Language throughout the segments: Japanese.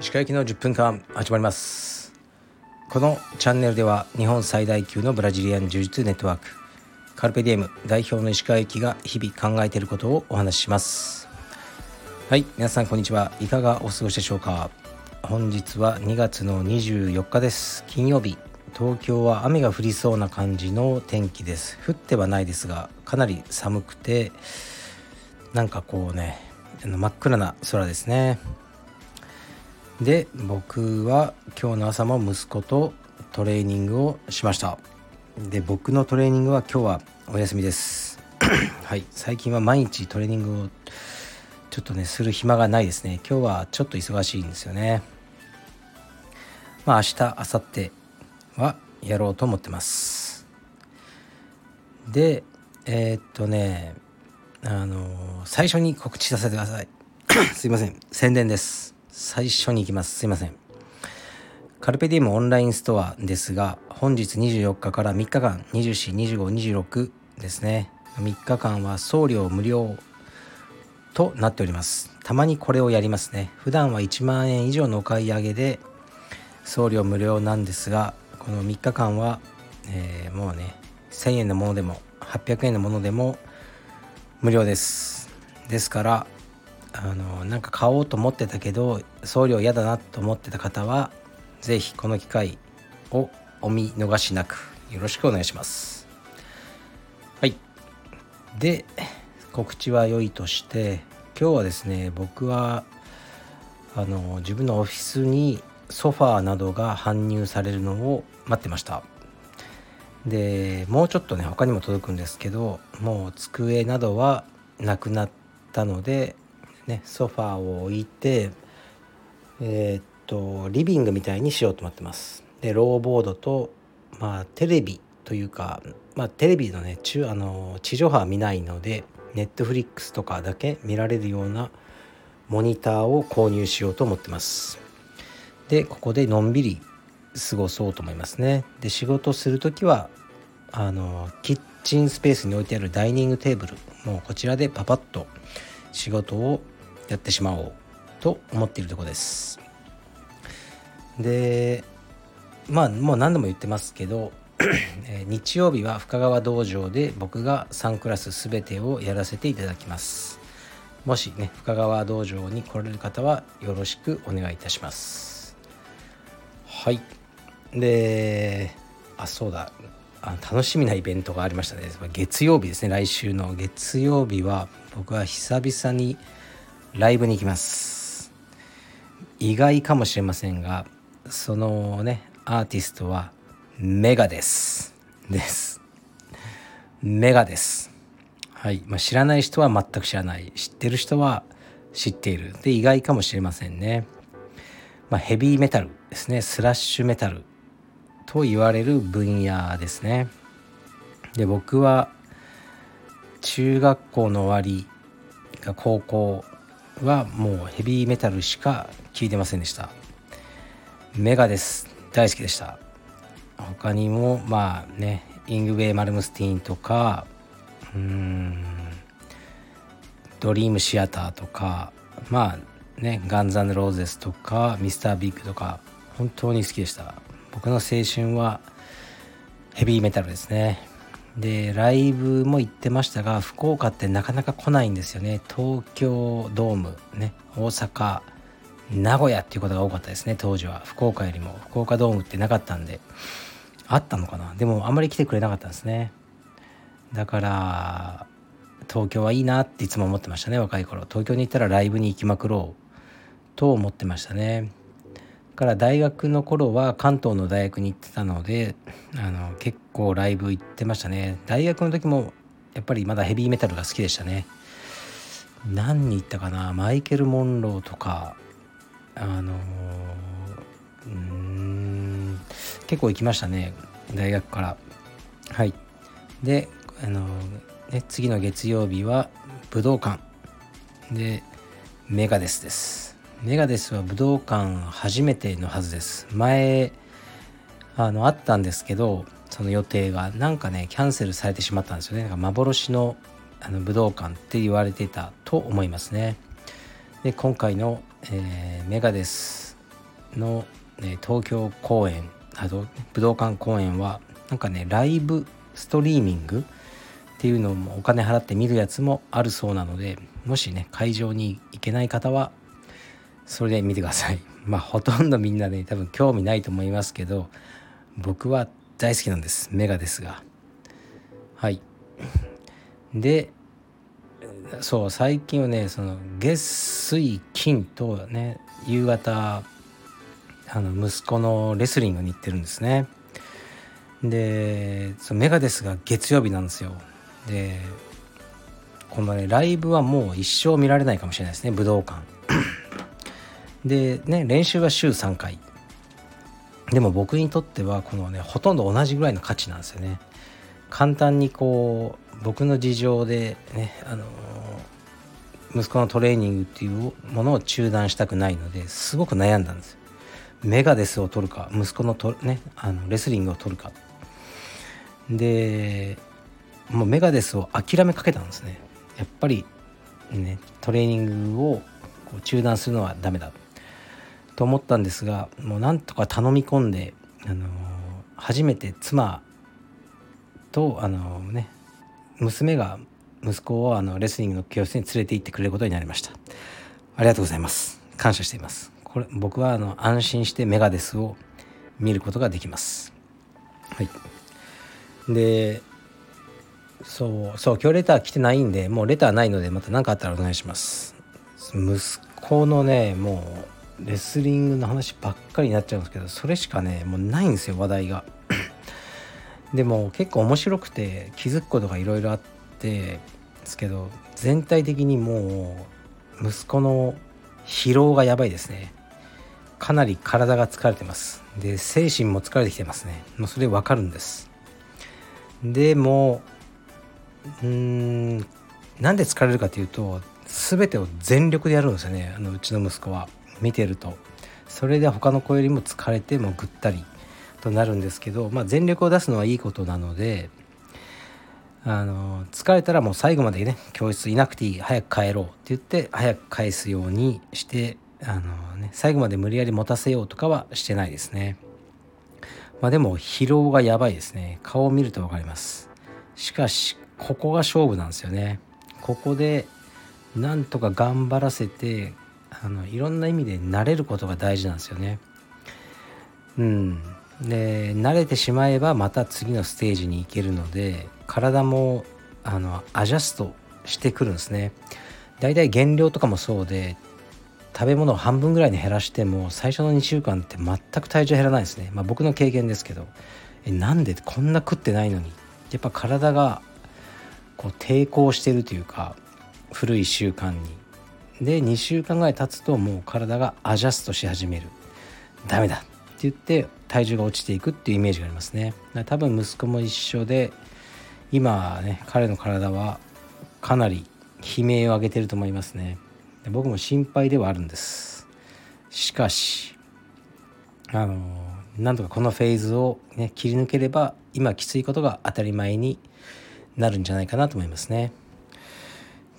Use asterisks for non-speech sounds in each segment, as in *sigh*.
石川行きの10分間始まります。このチャンネルでは日本最大級のブラジリアン柔術ネットワークカルペディエム代表の石川行きが日々考えていることをお話しします。はい皆さんこんにちは。いかがお過ごしでしょうか。本日は2月の24日です。金曜日。東京は雨が降りそうな感じの天気です。降ってはないですがかなり寒くてなんかこうね真っ暗な空ですね。で僕は今日の朝も息子とトレーニングをしました。で僕のトレーニングは今日はお休みです。*coughs* はい。最近は毎日トレーニングをちょっとねする暇がないですね。今日はちょっと忙しいんですよね。まあ明日明後日はやろうと思ってます。でえー、っとねあの最初に告知させてください。*coughs* すいません。宣伝です。最初に行きます。すいません。カルペディウムオンラインストアですが本日24日から3日間242526ですね。3日間は送料無料となっております。たまにこれをやりますね。普段は1万円以上のお買い上げで送料無料なんですがこの3日間は、えー、もうね1000円のものでも800円のものでも無料です。ですからあのなんか買おうと思ってたけど送料嫌だなと思ってた方は是非この機会をお見逃しなくよろしくお願いします。はい。で告知は良いとして今日はですね僕はあの自分のオフィスにソファーなどが搬入されるのを待ってました。でもうちょっとね他にも届くんですけどもう机などはなくなったのでねソファーを置いてえー、っとリビングみたいにしようと思ってます。でローボードとまあテレビというかまあテレビのね中あの地上波は見ないのでネットフリックスとかだけ見られるようなモニターを購入しようと思ってます。でここでのんびり過ごそうと思いますね。で仕事する時はあのキッチンスペースに置いてあるダイニングテーブルもうこちらでパパッと仕事をやってしまおうと思っているとこです。でまあもう何度も言ってますけど日曜日は深川道場で僕が3クラス全てをやらせていただきます。もしね深川道場に来られる方はよろしくお願いいたします。はい。であそうだ。あ楽しみなイベントがありましたね。月曜日ですね。来週の。月曜日は僕は久々にライブに行きます。意外かもしれませんがそのねアーティストはメガです。です。メガです。はい、まあ、知らない人は全く知らない。知ってる人は知っている。で意外かもしれませんね、まあ、ヘビーメタルですね。スラッシュメタルと言われる分野ですね。で僕は中学校の終わりが高校はもうヘビーメタルしか聞いてませんでした。メガです。大好きでした。他にもまあねイングウェイ・マルムスティーンとかうーんドリームシアターとかまあねガンズローゼスとかミスタービッグとか本当に好きでした。僕の青春はヘビーメタルですね。でライブも行ってましたが福岡ってなかなか来ないんですよね。東京ドームね大阪名古屋っていうことが多かったですね当時は。福岡よりも。福岡ドームってなかったんで。あったのかな？でもあんまり来てくれなかったんですね。だから東京はいいなっていつも思ってましたね若い頃。東京に行ったらライブに行きまくろう。と思ってましたね。から大学の頃は関東の大学に行ってたのであの結構ライブ行ってましたね。大学の時もやっぱりまだヘビーメタルが好きでしたね。何に行ったかな？マイケル・モンローとかあのうん結構行きましたね。大学から。はい。であのね次の月曜日は武道館。でメガデスです。メガデスは武道館初めてのはずです前あのあったんですけどその予定がなんかねキャンセルされてしまったんですよねなんか幻のあの武道館って言われてたと思いますね。で今回の、えー、メガデスの、ね、東京公演あと武道館公演はなんかねライブストリーミングっていうのもお金払って見るやつもあるそうなのでもしね会場に行けない方はそれで見てください。*laughs* まあほとんどみんなね多分興味ないと思いますけど僕は大好きなんです。メガですが。はい。でそう最近はねその月水金とね夕方あの息子のレスリングに行ってるんですね。でそのメガデスが月曜日なんですよ。でこのねライブはもう一生見られないかもしれないですね武道館。でね練習は週3回。でも僕にとってはこのねほとんど同じぐらいの価値なんですよね。簡単にこう僕の事情でねあの息子のトレーニングっていうものを中断したくないのですごく悩んだんです。メガデスを取るか息子のと、ね、あのレスリングを取るか。でもうメガデスを諦めかけたんですね。やっぱりねトレーニングをこう中断するのはダメだ。と思ったんですがもうなんとか頼み込んで、あの初めて妻と、あのね、娘が息子をあのレスリングの教室に連れて行ってくれることになりました。ありがとうございます。感謝しています。これ僕はあの安心してメガデスを見ることができます。はい。でそうそう今日レター来てないんでもうレターないのでまた何かあったらお願いします。息子のねもうレスリングの話ばっかりになっちゃうんですけどそれしかねもうないんですよ話題が。*clears throat* でも結構面白くて気づくことがいろいろあってですけど全体的にもう息子の疲労がやばいですね。かなり体が疲れてます。で精神も疲れてきてますね。もうそれ分かるんです。でもうーんなんで疲れるかというと全てを全力でやるんですよねあのうちの息子は。見てると。それで他の子よりも疲れてもぐったりとなるんですけど、まあ、全力を出すのはいいことなのであの疲れたらもう最後までね教室いなくていい早く帰ろうって言って早く返すようにしてあの、ね、最後まで無理やり持たせようとかはしてないですね。まあ、でも疲労がやばいですね。顔を見ると分かります。しかしここが勝負なんですよね。ここでなんとか頑張らせてあのいろんな意味で慣れることが大事なんですよね。うん。で慣れてしまえばまた次のステージに行けるので体もあのアジャストしてくるんですね。だいたい減量とかもそうで食べ物を半分ぐらいに減らしても最初の2週間って全く体重減らないですね。まあ僕の経験ですけど。えなんでこんな食ってないのに。やっぱ体がこう抵抗してるというか古い習慣に。で2週間ぐらい経つともう体がアジャストし始める。ダメだ。って言って体重が落ちていくっていうイメージがありますね。多分息子も一緒で今ね彼の体はかなり悲鳴を上げてると思いますね。僕も心配ではあるんです。しかしあのなんとかこのフェーズを、ね、切り抜ければ今きついことが当たり前になるんじゃないかなと思いますね。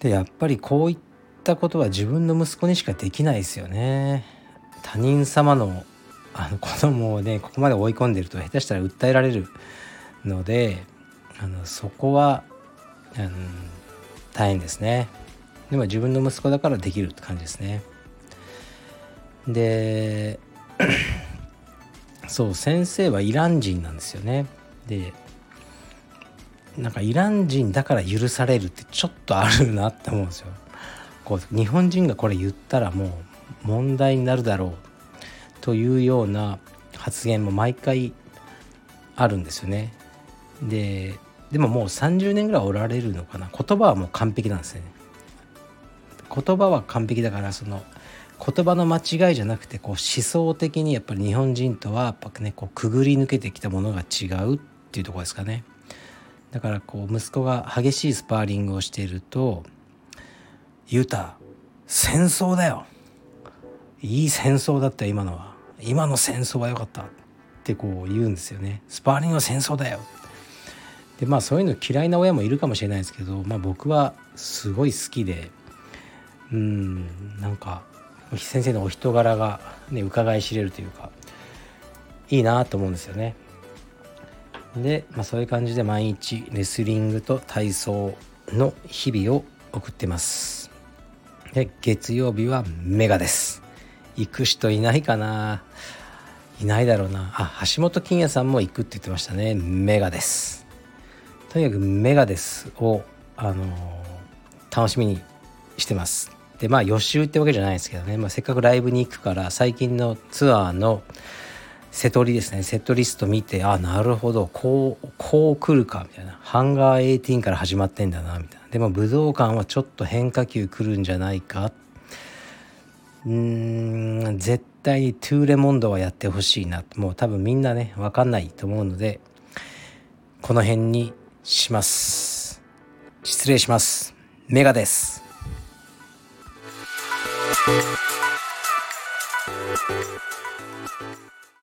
でやっぱりこういったたことは自分の息子にしかできないですよね。他人様の *laughs* あの子供をねここまで追い込んでると下手したら訴えられるのであのそこは、うん、大変ですね。でも自分の息子だからできるって感じですね。で *clears throat* そう先生はイラン人なんですよね。でなんかイラン人だから許されるってちょっとあるなって思うんですよ。こう日本人がこれ言ったらもう問題になるだろうというような発言も毎回あるんですよね。ででももう30年ぐらいおられるのかな。言葉はもう完璧なんですね。言葉は完璧だからその言葉の間違いじゃなくてこう思想的にやっぱり日本人とはやっぱねこうくぐり抜けてきたものが違うっていうとこですかね。だからこう息子が激しいスパーリングをしていると「ユタ戦争だよ。いい戦争だった今のは。今の戦争は良かった」ってこう言うんですよね「スパーリングは戦争だよ」でまあそういうの嫌いな親もいるかもしれないですけど、まあ、僕はすごい好きでうんなんか先生のお人柄が、ね、伺い知れるというかいいなと思うんですよね。で、まあ、そういう感じで毎日レスリングと体操の日々を送ってます。で月曜日はメガです。行く人いないかな？いないだろうな。あ橋本金也さんも行くって言ってましたね。メガです。とにかくメガですをあの、楽しみにしてます。でまあ予習ってわけじゃないですけどね、まあ、せっかくライブに行くから最近のツアーのセトリですね。セットリスト見てあなるほど。こうこう来るか。みたいな。ハンガー18から始まってんだなみたいな。でも武道館はちょっと変化球来るんじゃないか。うん絶対にトゥーレモンドはやってほしいな。もう多分みんなね分かんないと思うのでこの辺にします。失礼します。メガです。Thank you.